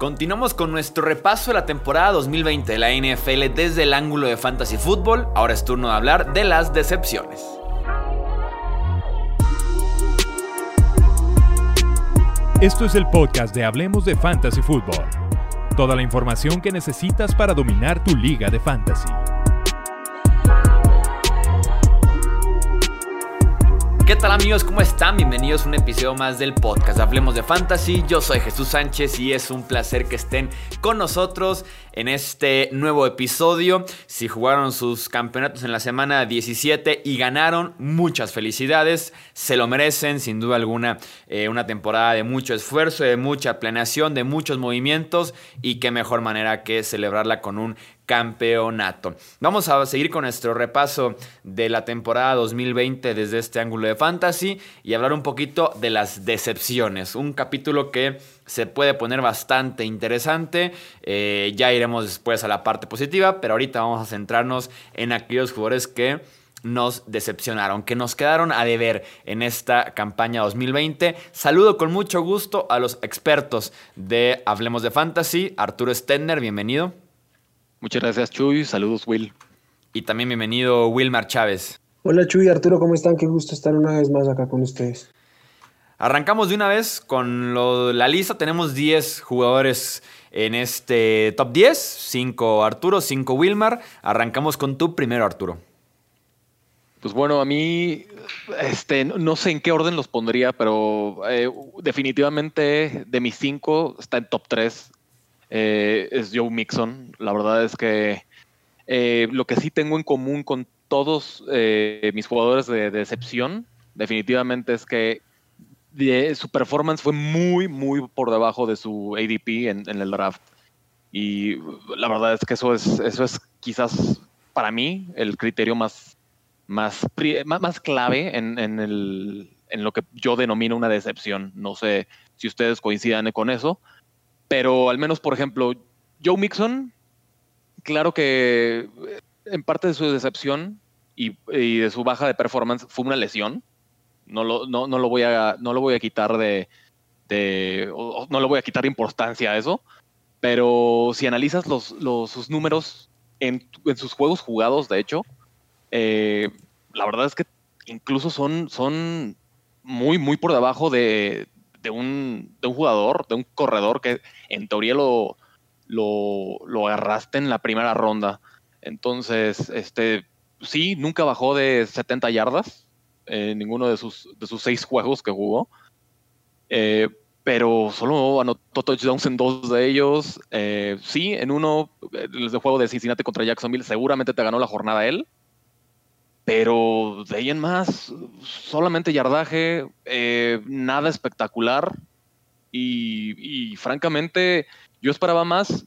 Continuamos con nuestro repaso de la temporada 2020 de la NFL desde el ángulo de Fantasy Football. Ahora es turno de hablar de las decepciones. Esto es el podcast de Hablemos de Fantasy Football. Toda la información que necesitas para dominar tu liga de fantasy. ¿Qué tal amigos? ¿Cómo están? Bienvenidos a un episodio más del podcast Hablemos de Fantasy. Yo soy Jesús Sánchez y es un placer que estén con nosotros en este nuevo episodio. Si jugaron sus campeonatos en la semana 17 y ganaron, muchas felicidades. Se lo merecen, sin duda alguna, eh, una temporada de mucho esfuerzo, de mucha planeación, de muchos movimientos y qué mejor manera que celebrarla con un campeonato. Vamos a seguir con nuestro repaso de la temporada 2020 desde este ángulo de fantasy y hablar un poquito de las decepciones. Un capítulo que se puede poner bastante interesante. Eh, ya iremos después a la parte positiva, pero ahorita vamos a centrarnos en aquellos jugadores que nos decepcionaron, que nos quedaron a deber en esta campaña 2020. Saludo con mucho gusto a los expertos de Hablemos de Fantasy. Arturo Stender, bienvenido. Muchas gracias, Chuy. Saludos, Will. Y también bienvenido, Wilmar Chávez. Hola, Chuy, Arturo, ¿cómo están? Qué gusto estar una vez más acá con ustedes. Arrancamos de una vez con la lista. Tenemos 10 jugadores en este top 10. 5 Arturo, 5 Wilmar. Arrancamos con tu primero, Arturo. Pues bueno, a mí este, no sé en qué orden los pondría, pero eh, definitivamente de mis 5 está en top 3 eh, es Joe Mixon. La verdad es que eh, lo que sí tengo en común con todos eh, mis jugadores de, decepción, definitivamente es que su performance fue muy, muy por debajo de su ADP en, el draft. Y la verdad es que eso es, eso es quizás para mí el criterio más, más, más, clave en, en lo que yo denomino una decepción. No sé si ustedes coincidan con eso, pero al menos, por ejemplo, Joe Mixon, claro que eh, en parte de su decepción y, de su baja de performance fue una lesión. No lo, no, lo, voy, a, no lo voy a quitar de, no lo voy a quitar importancia a eso. Pero si analizas los, sus números en, sus juegos jugados, de hecho, eh, la verdad es que incluso son, son muy, muy por debajo de, de un, de un jugador, de un corredor que en teoría lo, lo, agarraste en la primera ronda. Entonces, este, sí, nunca bajó de 70 yardas en ninguno de sus, de sus seis juegos que jugó. Eh, pero solo anotó touchdowns en dos de ellos. Eh, sí, en uno, el juego de Cincinnati contra Jacksonville, seguramente te ganó la jornada él. Pero de ahí en más, solamente yardaje, eh, nada espectacular. Y, francamente, yo esperaba más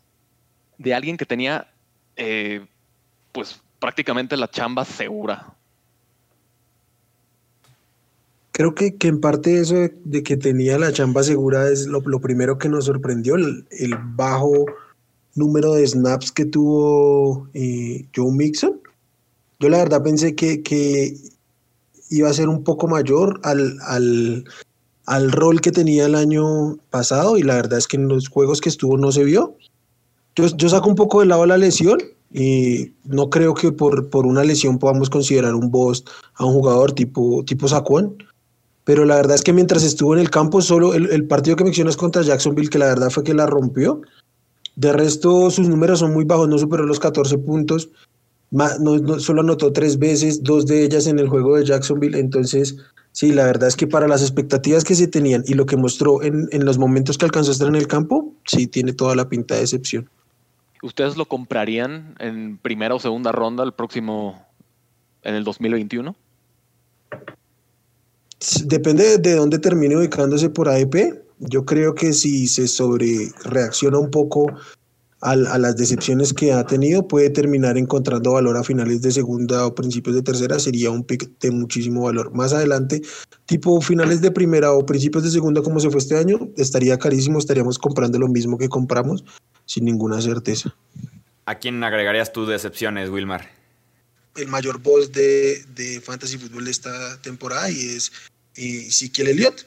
de alguien que tenía, eh, pues prácticamente la chamba segura. Creo que, en parte eso de, que tenía la chamba segura es lo, primero que nos sorprendió, el, bajo número de snaps que tuvo eh, Joe Mixon. Yo la verdad pensé que, iba a ser un poco mayor al, al, rol que tenía el año pasado y la verdad es que en los juegos que estuvo no se vio. Yo, yo saco un poco de lado la lesión y no creo que por, por una lesión podamos considerar un boss a un jugador tipo, tipo. Pero la verdad es que mientras estuvo en el campo, solo el, el partido que mencionas contra Jacksonville, que la verdad fue que la rompió. De resto, sus números son muy bajos, no superó los 14 puntos no, solo anotó tres veces, dos de ellas en el juego de Jacksonville, entonces sí, la verdad es que para las expectativas que se tenían y lo que mostró en, los momentos que alcanzó a estar en el campo, sí tiene toda la pinta de excepción. ¿Ustedes lo comprarían en primera o segunda ronda el próximo, en el 2021? Depende de dónde termine ubicándose por AEP. Yo creo que si se sobre reacciona un poco a, las decepciones que ha tenido, puede terminar encontrando valor a finales de segunda o principios de tercera, sería un pick de muchísimo valor. Más adelante, tipo finales de primera o principios de segunda, como se fue este año, estaría carísimo, estaríamos comprando lo mismo que compramos, sin ninguna certeza. ¿A quién agregarías tus decepciones, Wilmar? El mayor boss de, de Fantasy Football de esta temporada y es eh, Ezekiel Elliott.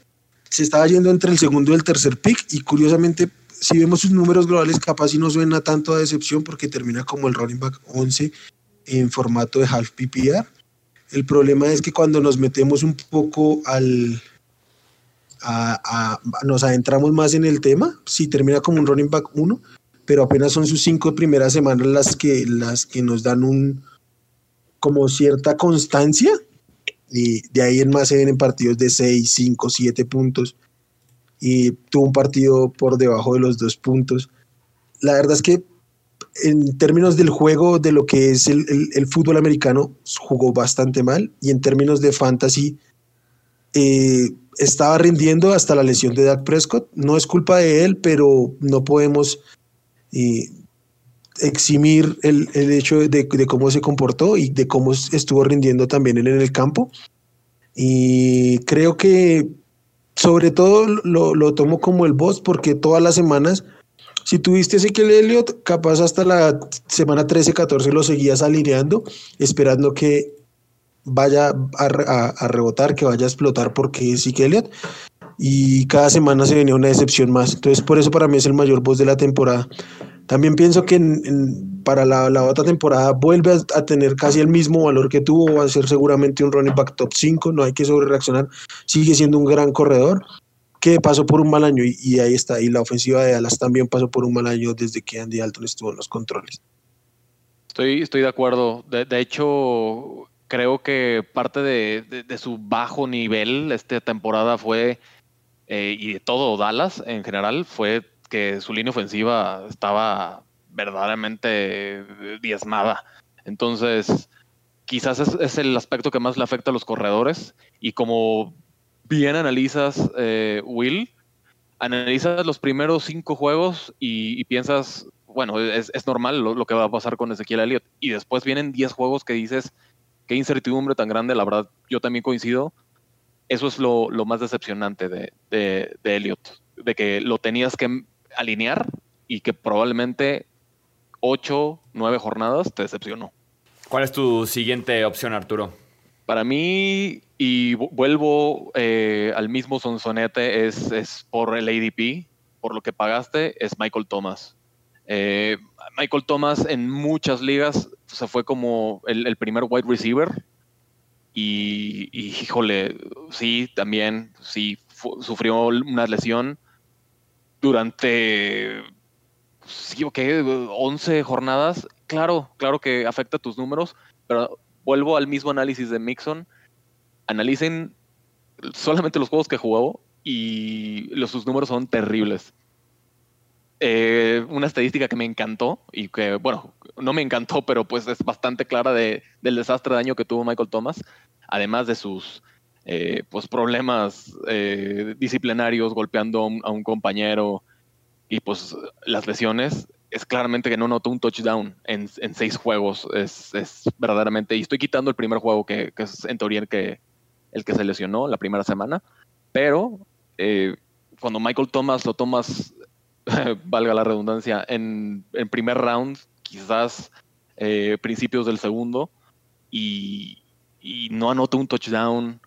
Se estaba yendo entre el segundo y el tercer pick y curiosamente si vemos sus números globales, capaz si no suena tanto a decepción porque termina como el running back 11 en formato de half PPR. El problema es que cuando nos metemos un poco al, nos adentramos más en el tema, sí termina como un running back 1, pero apenas son sus cinco primeras semanas las que, las que nos dan un como cierta constancia y de ahí en más se vienen partidos de 6, 5, 7 puntos y tuvo un partido por debajo de los dos puntos. La verdad es que en términos del juego, de lo que es el, el, fútbol americano, jugó bastante mal y en términos de fantasy, eh, estaba rindiendo hasta la lesión de Dak Prescott. No es culpa de él, pero no podemos eh, eximir el, el hecho de, de, cómo se comportó y de cómo estuvo rindiendo también en el campo. Y creo que sobre todo lo, lo tomo como el boss porque todas las semanas, si tuviste Ezequiel Elliott, capaz hasta la semana 13, 14 lo seguías alineando, esperando que vaya a, a, rebotar, que vaya a explotar porque Ezequiel Elliott. Y cada semana se venía una decepción más. Entonces, por eso para mí es el mayor boss de la temporada. También pienso que para la, la, otra temporada vuelve a, tener casi el mismo valor que tuvo, va a ser seguramente un running back top 5, no hay que sobre reaccionar, sigue siendo un gran corredor que pasó por un mal año y, ahí está, y la ofensiva de Dallas también pasó por un mal año desde que Andy Alton estuvo en los controles. Estoy, estoy de acuerdo, de, de hecho creo que parte de, de, su bajo nivel esta temporada fue, eh, y de todo Dallas en general, fue su línea ofensiva estaba verdaderamente diezmada. Entonces, quizás es, el aspecto que más le afecta a los corredores. Y como bien analizas, eh, Will, analizas los primeros cinco juegos y, piensas, bueno, es, normal lo, que va a pasar con Ezequiel Elliott. Y después vienen diez juegos que dices, qué incertidumbre tan grande, la verdad, yo también coincido. Eso es lo, más decepcionante de, de, de Elliott, de que lo tenías que alinear y que probablemente ocho, nueve jornadas te decepcionó. ¿Cuál es tu siguiente opción, Arturo? Para mí, y vuelvo eh, al mismo sonsonete, es, es, por el ADP, por lo que pagaste, es Michael Thomas. Eh, Michael Thomas en muchas ligas se fue como el, primer wide receiver. Y, y, híjole, sí, también, sí, sufrió una lesión durante, sí, ok, 11 jornadas, claro, claro que afecta tus números, pero vuelvo al mismo análisis de Mixon. Analicen solamente los juegos que jugó y los, sus números son terribles. Eh, una estadística que me encantó y que, bueno, no me encantó, pero pues es bastante clara de, del desastre de daño que tuvo Michael Thomas, además de sus eh, pues problemas eh, disciplinarios, golpeando a un, compañero y pues las lesiones, es claramente que no notó un touchdown en, seis juegos. Es, verdaderamente, y estoy quitando el primer juego que, es en teoría el que, el que se lesionó la primera semana, pero eh, cuando Michael Thomas lo tomas, valga la redundancia, en, en primer round, quizás principios del segundo, y, y no anota un touchdown,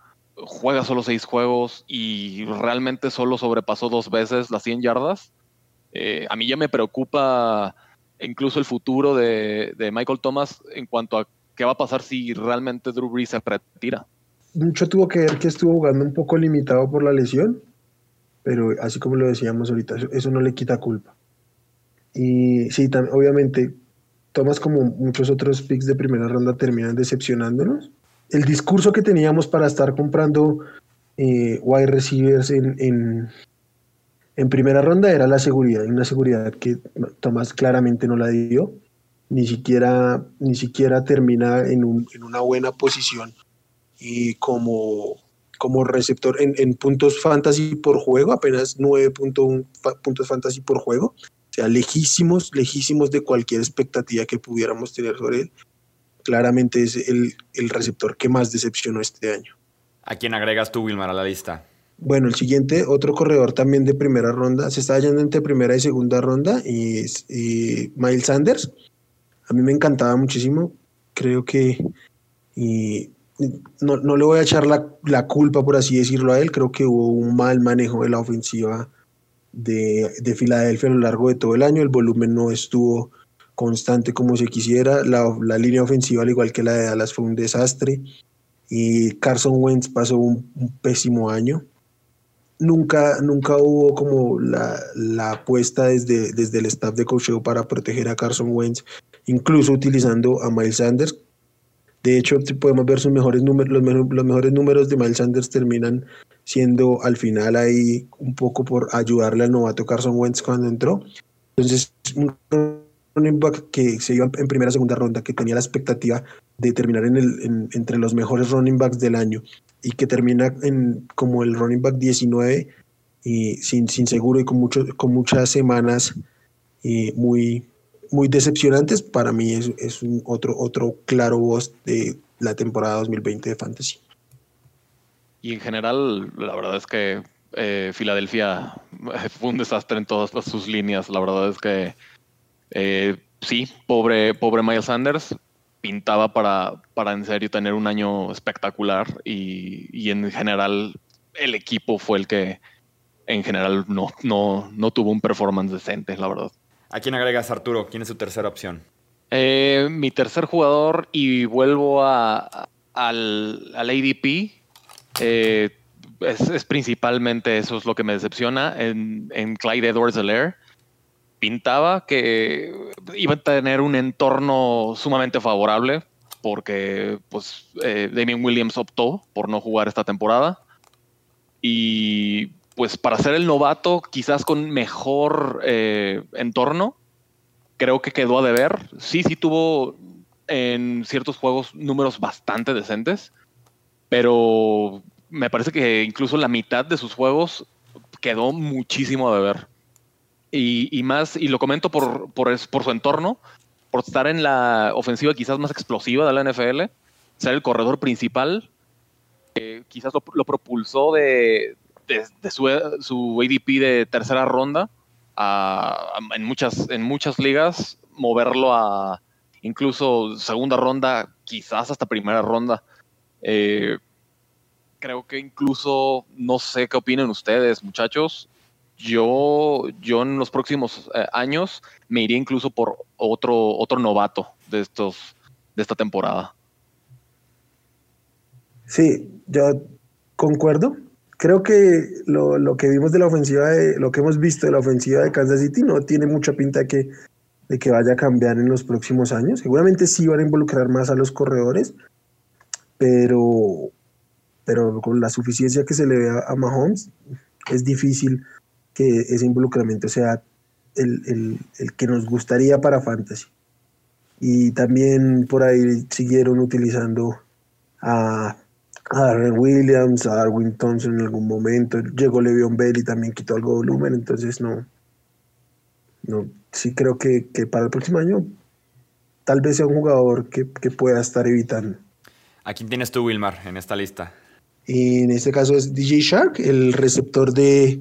juega solo seis juegos y realmente solo sobrepasó dos veces las 100 yardas, eh, a mí ya me preocupa incluso el futuro de, Michael Thomas en cuanto a qué va a pasar si realmente Drew Brees se retira. Mucho tuvo que ver que estuvo jugando un poco limitado por la lesión, pero así como lo decíamos ahorita, eso, no le quita culpa. Y sí, obviamente, Thomas como muchos otros picks de primera ronda terminan decepcionándonos el discurso que teníamos para estar comprando eh, wide receivers en, en, primera ronda era la seguridad, una seguridad que Tomás claramente no la dio, ni siquiera, ni siquiera termina en, una buena posición y como, como receptor en, puntos fantasy por juego, apenas 9.1 puntos fantasy por juego, o sea, lejísimos, lejísimos de cualquier expectativa que pudiéramos tener sobre él claramente es el, receptor que más decepcionó este año. ¿A quién agregas tú, Wilmar, a la lista? Bueno, el siguiente, otro corredor también de primera ronda, se está hallando entre primera y segunda ronda, y, Miles Sanders. A mí me encantaba muchísimo, creo que y no, le voy a echar la, culpa, por así decirlo, a él, creo que hubo un mal manejo de la ofensiva de, de, Filadelfia a lo largo de todo el año. El volumen no estuvo constante como se quisiera. La, la línea ofensiva, al igual que la de Dallas, fue un desastre. Y Carson Wentz pasó un, pésimo año. Nunca, nunca hubo como la, la apuesta desde, desde el staff de coaching para proteger a Carson Wentz, incluso utilizando a Miles Sanders, de hecho, podemos ver sus mejores números, los, los, mejores números de Miles Sanders terminan siendo al final ahí un poco por ayudarle al novato Carson Wentz cuando entró. Entonces, un running back que se iba en primera segunda ronda, que tenía la expectativa de terminar en el, entre los mejores running backs del año y que termina en, como el running back 19 y sin, sin seguro y con, mucho, con muchas semanas muy, muy decepcionantes, para mí es, es un otro, otro claro voz de la temporada 2020 de Fantasy. Y en general, la verdad es que eh, Filadelfia fue un desastre en todas sus líneas. La verdad es que eh, sí, pobre, pobre Miles Sanders pintaba para, para en serio tener un año espectacular y, y, en general el equipo fue el que en general no, no, no tuvo un performance decente, la verdad. ¿A quién agregas, Arturo? ¿Quién es su tercera opción? Eh, mi tercer jugador, y vuelvo a, al, al, ADP, eh, es, principalmente eso es lo que me decepciona en, en Clyde Edwards Alaire. Pintaba que iba a tener un entorno sumamente favorable porque pues, eh, Damien Williams optó por no jugar esta temporada. Y pues para ser el novato, quizás con mejor eh, entorno, creo que quedó a deber. Sí, sí tuvo en ciertos juegos números bastante decentes, pero me parece que incluso la mitad de sus juegos quedó muchísimo a deber. Y, más, y lo comento por, por, su entorno, por estar en la ofensiva quizás más explosiva de la NFL, ser el corredor principal, quizás lo propulsó de, de, su, su, ADP de tercera ronda en, muchas, en muchas ligas, moverlo a incluso segunda ronda, quizás hasta primera ronda. Eh, creo que incluso, no sé qué opinan ustedes, muchachos. Yo, yo en los próximos eh, años me iría incluso por otro, otro novato de estos de esta temporada. Sí, yo concuerdo creo que lo, lo, que vimos de la ofensiva, de, lo que hemos visto de la ofensiva de Kansas City no tiene mucha pinta de que, de que vaya a cambiar en los próximos años. Seguramente sí van a involucrar más a los corredores, pero, pero con la suficiencia que se le ve a, Mahomes, es difícil que ese involucramiento sea el, el, el que nos gustaría para Fantasy. Y también por ahí siguieron utilizando a a Darren Williams, a Darwin Thompson en algún momento. Llegó Le'Veon Bell y también quitó algo de volumen, entonces no. No, sí creo que, que para el próximo año tal vez sea un jugador que, que, pueda estar evitando. ¿A quién tienes tú, Wilmar, en esta lista? Y en este caso es DJ Shark, el receptor de,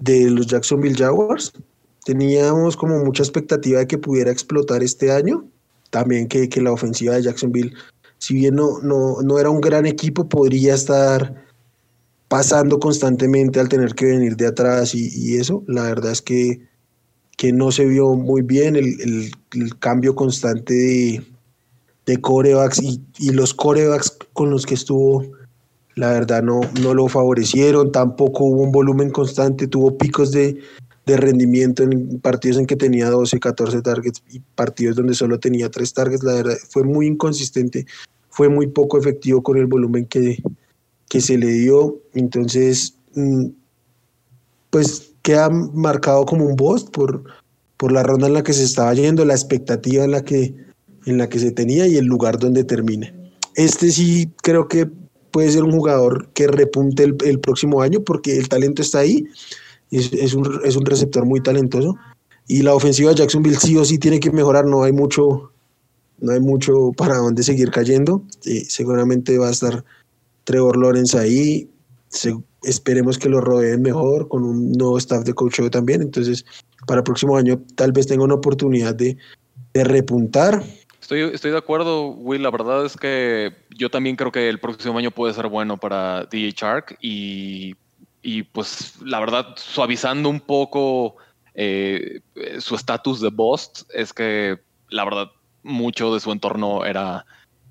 de los Jacksonville Jaguars. Teníamos como mucha expectativa de que pudiera explotar este año. También que, que la ofensiva de Jacksonville si bien no, no, no era un gran equipo, podría estar pasando constantemente al tener que venir de atrás y, eso. La verdad es que, que, no se vio muy bien el, el, cambio constante de, de corebacks y, y, los corebacks con los que estuvo, la verdad no, no lo favorecieron. Tampoco hubo un volumen constante, tuvo picos de, de rendimiento en partidos en que tenía 12, 14 targets y partidos donde solo tenía 3 targets. La verdad fue muy inconsistente fue muy poco efectivo con el volumen que, que se le dio. Entonces, mm, pues queda marcado como un boss por, por la ronda en la que se estaba yendo, la expectativa en la que, en la que se tenía y el lugar donde termine. Este sí creo que puede ser un jugador que repunte el, el próximo año porque el talento está ahí, es, es, un, es un receptor muy talentoso y la ofensiva de Jacksonville sí o sí tiene que mejorar, no hay mucho, no hay mucho para dónde seguir cayendo. seguramente va a estar Trevor Lawrence ahí. esperemos que lo rodeen mejor con un nuevo staff de coach también. Entonces, para el próximo año tal vez tenga una oportunidad de, repuntar. Estoy, estoy de acuerdo, Will. La verdad es que yo también creo que el próximo año puede ser bueno para DJ Shark y y pues la verdad, suavizando un poco eh, su estatus de boss, es que la verdad, mucho de su entorno era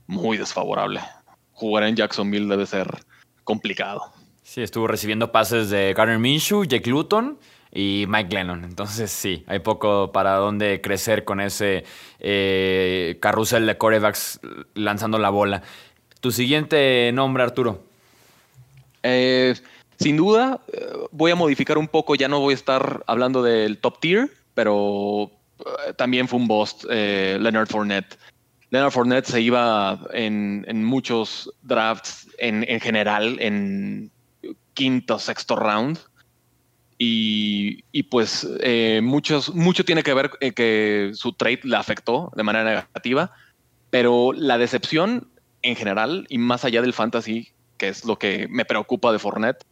muy desfavorable. Jugar en Jacksonville debe ser complicado. Sí, estuvo recibiendo pases de Garner Minshew, Jake Luton y Mike Lennon. Entonces sí, hay poco para dónde crecer con ese eh, carrusel de corebacks lanzando la bola. Tu siguiente nombre, Arturo. Eh, sin duda, eh, voy a modificar un poco, ya no voy a estar hablando del top tier, pero también fue un boss, Leonard Fournette. Leonard Fournette se iba en, muchos drafts en, en general en quinto, sexto round y, pues eh, mucho tiene que ver eh, que su trade le afectó de manera negativa, pero la decepción en general y más allá del fantasy, que es lo que me preocupa de Fournette,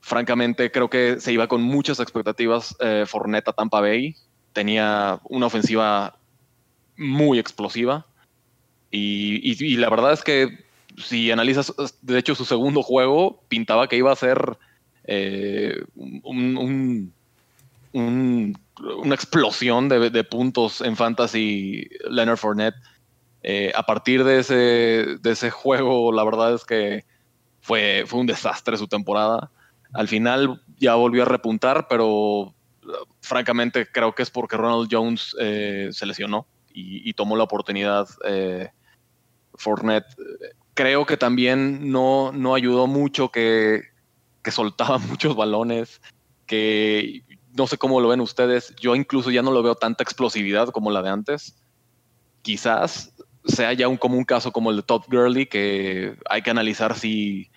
francamente creo que se iba con muchas expectativas eh, Fournette a Tampa Bay, tenía una ofensiva muy explosiva y, la verdad es que si analizas, de hecho, su segundo juego pintaba que iba a ser eh, un, una explosión de, puntos en fantasy Leonard Fournette. Eh, a partir de ese, de ese juego, la verdad es que fue, fue un desastre su temporada. Al final ya volvió a repuntar, pero francamente creo que es porque Ronald Jones eh, se lesionó y, tomó la oportunidad Fournette. Creo que también no, no ayudó mucho que que soltaba muchos balones, que no sé cómo lo ven ustedes, yo incluso ya no lo veo tanta explosividad como la de antes. Quizás sea ya un, como un caso como el de Todd Gurley, que hay que analizar si,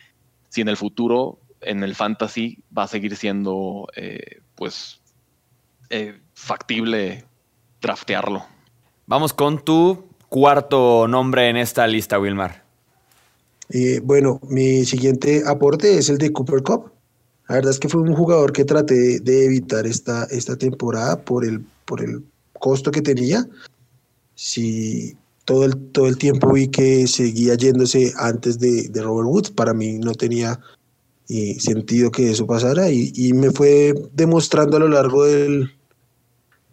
si en el futuro, en el fantasy, va a seguir siendo eh, pues eh, factible draftearlo. Vamos con tu cuarto nombre en esta lista, Wilmar. Eh, bueno, mi siguiente aporte es el de Cooper Cup. La verdad es que fue un jugador que traté de evitar esta, esta temporada por el, por el costo que tenía. Si todo el, todo el tiempo vi que seguía yéndose antes de, Robert Woods, para mí no tenía eh, sentido que eso pasara y, me fue demostrando a lo largo del,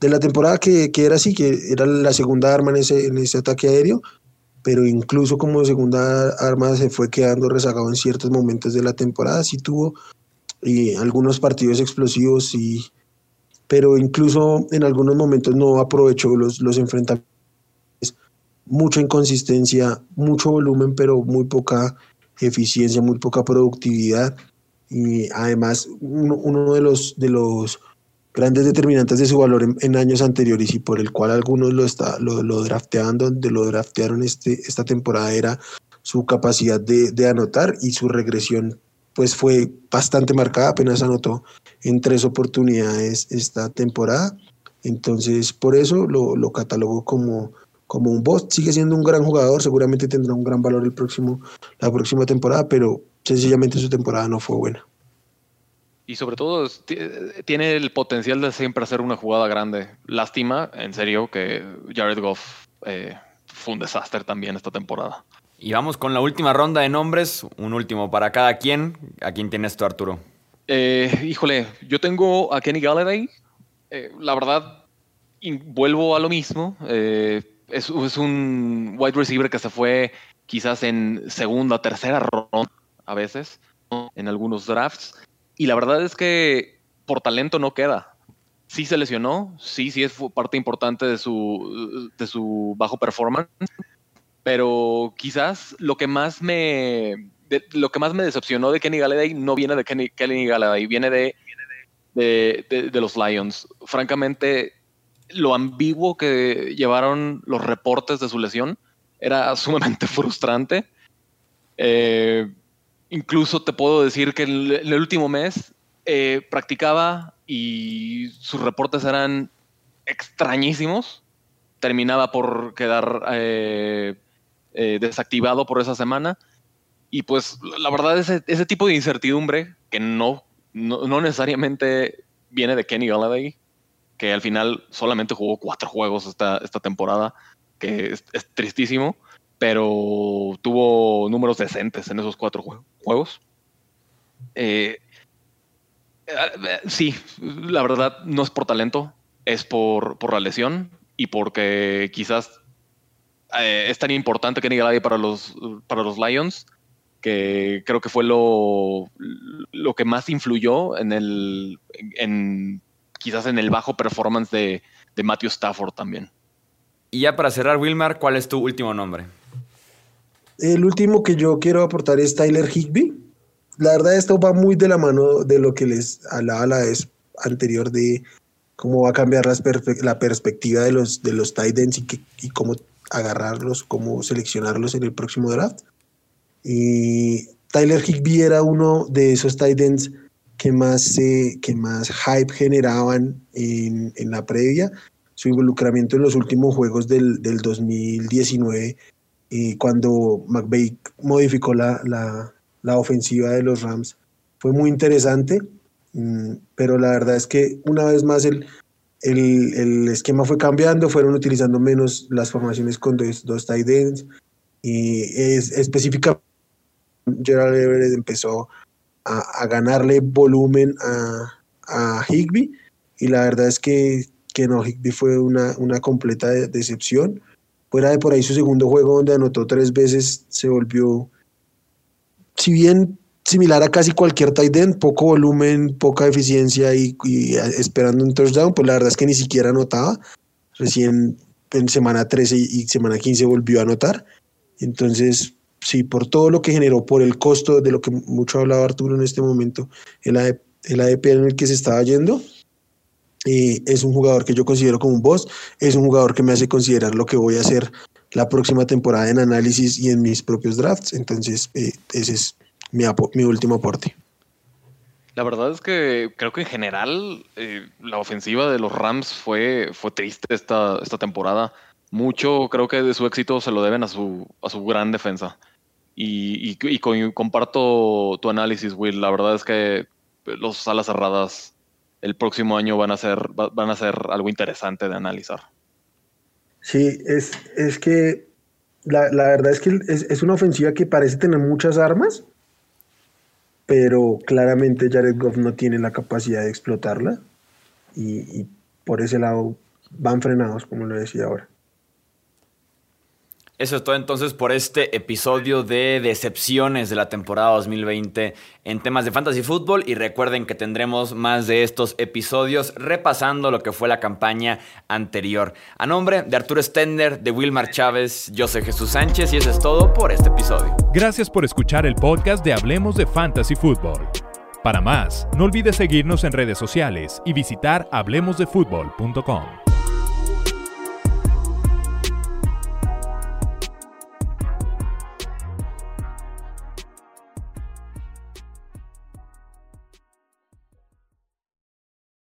de la temporada que, que, era así, que era la segunda arma en ese, en ese ataque aéreo pero incluso como segunda arma se fue quedando rezagado en ciertos momentos de la temporada, sí tuvo y algunos partidos explosivos, y, pero incluso en algunos momentos no aprovechó los, los enfrentamientos. Mucha inconsistencia, mucho volumen, pero muy poca eficiencia, muy poca productividad. Y además, uno, uno de los, de los grandes determinantes de su valor en, años anteriores y por el cual algunos lo, está, lo, lo donde lo draftearon este, esta temporada era su capacidad de, de, anotar y su regresión pues fue bastante marcada, apenas anotó en tres oportunidades esta temporada. Entonces, por eso lo, lo catalogo como, como un boss. Sigue siendo un gran jugador, seguramente tendrá un gran valor el próximo, la próxima temporada, pero sencillamente su temporada no fue buena y sobre todo tiene el potencial de siempre hacer una jugada grande. Lástima, en serio, que Jared Goff eh, fue un desastre también esta temporada. Y vamos con la última ronda de nombres, un último para cada quien. ¿A quién tienes tú, Arturo? Eh, híjole, yo tengo a Kenny Galladay. Eh, la verdad, vuelvo a lo mismo. Es, es, un wide receiver que se fue quizás en segunda, tercera ronda a veces, en algunos drafts. Y la verdad es que por talento no queda. Sí se lesionó, sí, sí es parte importante de su, de su bajo performance, pero quizás lo que más me, lo que más me decepcionó de Kenny Galladay no viene de Kenny, Kenny Galladay, viene de, de, de, los Lions. Francamente, lo ambiguo que llevaron los reportes de su lesión era sumamente frustrante. Eh, Incluso te puedo decir que en el último mes eh, practicaba y sus reportes eran extrañísimos. Terminaba por quedar eh, eh, desactivado por esa semana. Y pues la verdad, ese, ese tipo de incertidumbre que no, no, necesariamente viene de Kenny Galladay, que al final solamente jugó cuatro juegos esta, esta temporada, que es tristísimo pero tuvo números decentes en esos cuatro juegos. Eh, Eh, sí, la verdad no es por talento, es por, por la lesión y porque quizás eh, es tan importante Kenny Galladay para los, para los Lions que creo que fue lo, lo que más influyó en el en, quizás en el bajo performance de, de Matthew Stafford también. Y ya para cerrar, Wilmar, ¿cuál es tu último nombre? El último que yo quiero aportar es Tyler Higby. La verdad, esto va muy de la mano de lo que les hablaba la vez anterior de cómo va a cambiar la perspectiva de los, de los tight ends y, cómo agarrarlos, cómo seleccionarlos en el próximo draft. Y Tyler Higby era uno de esos tight ends que más, más hype generaban en, la previa. Su involucramiento en los últimos juegos del 2019, y cuando McVeigh modificó la, la, la, ofensiva de los Rams, fue muy interesante. Mm, pero la verdad es que una vez más el, el, el, esquema fue cambiando, fueron utilizando menos las formaciones con dos, dos tight ends y es, específicamente Gerald Everett empezó a, a ganarle volumen a, a, Higby y la verdad es que, que no, Higby fue una, una completa decepción. Fuera de por ahí su segundo juego donde anotó tres veces, se volvió, si bien similar a casi cualquier tight end, poco volumen, poca eficiencia y, esperando un touchdown, pues la verdad es que ni siquiera anotaba. Recién en semana 13 y semana 15 volvió a anotar. Entonces, sí, por todo lo que generó, por el costo de lo que mucho ha hablado Arturo en este momento, el, ADP, el ADP en el que se estaba yendo, eh, es un jugador que yo considero como un boss, es un jugador que me hace considerar lo que voy a hacer la próxima temporada en análisis y en mis propios drafts. Entonces, eh, ese es mi, mi último aporte. La verdad es que creo que en general eh, la ofensiva de los Rams fue, fue triste esta, esta temporada. Mucho creo que de su éxito se lo deben a su, a su gran defensa. Y, y, comparto tu análisis, Will. La verdad es que los alas cerradas el próximo año van a ser, van a ser algo interesante de analizar. Sí, es, es que la, la verdad es que es, es, una ofensiva que parece tener muchas armas, pero claramente Jared Goff no tiene la capacidad de explotarla y, y por ese lado van frenados, como lo decía ahora. Eso es todo entonces por este episodio de decepciones de la temporada 2020 en temas de fantasy fútbol y recuerden que tendremos más de estos episodios repasando lo que fue la campaña anterior. A nombre de Arturo Stender, de Wilmar Chávez, yo soy Jesús Sánchez y eso es todo por este episodio. Gracias por escuchar el podcast de Hablemos de Fantasy Fútbol. Para más, no olvides seguirnos en redes sociales y visitar hablemosdefutbol.com.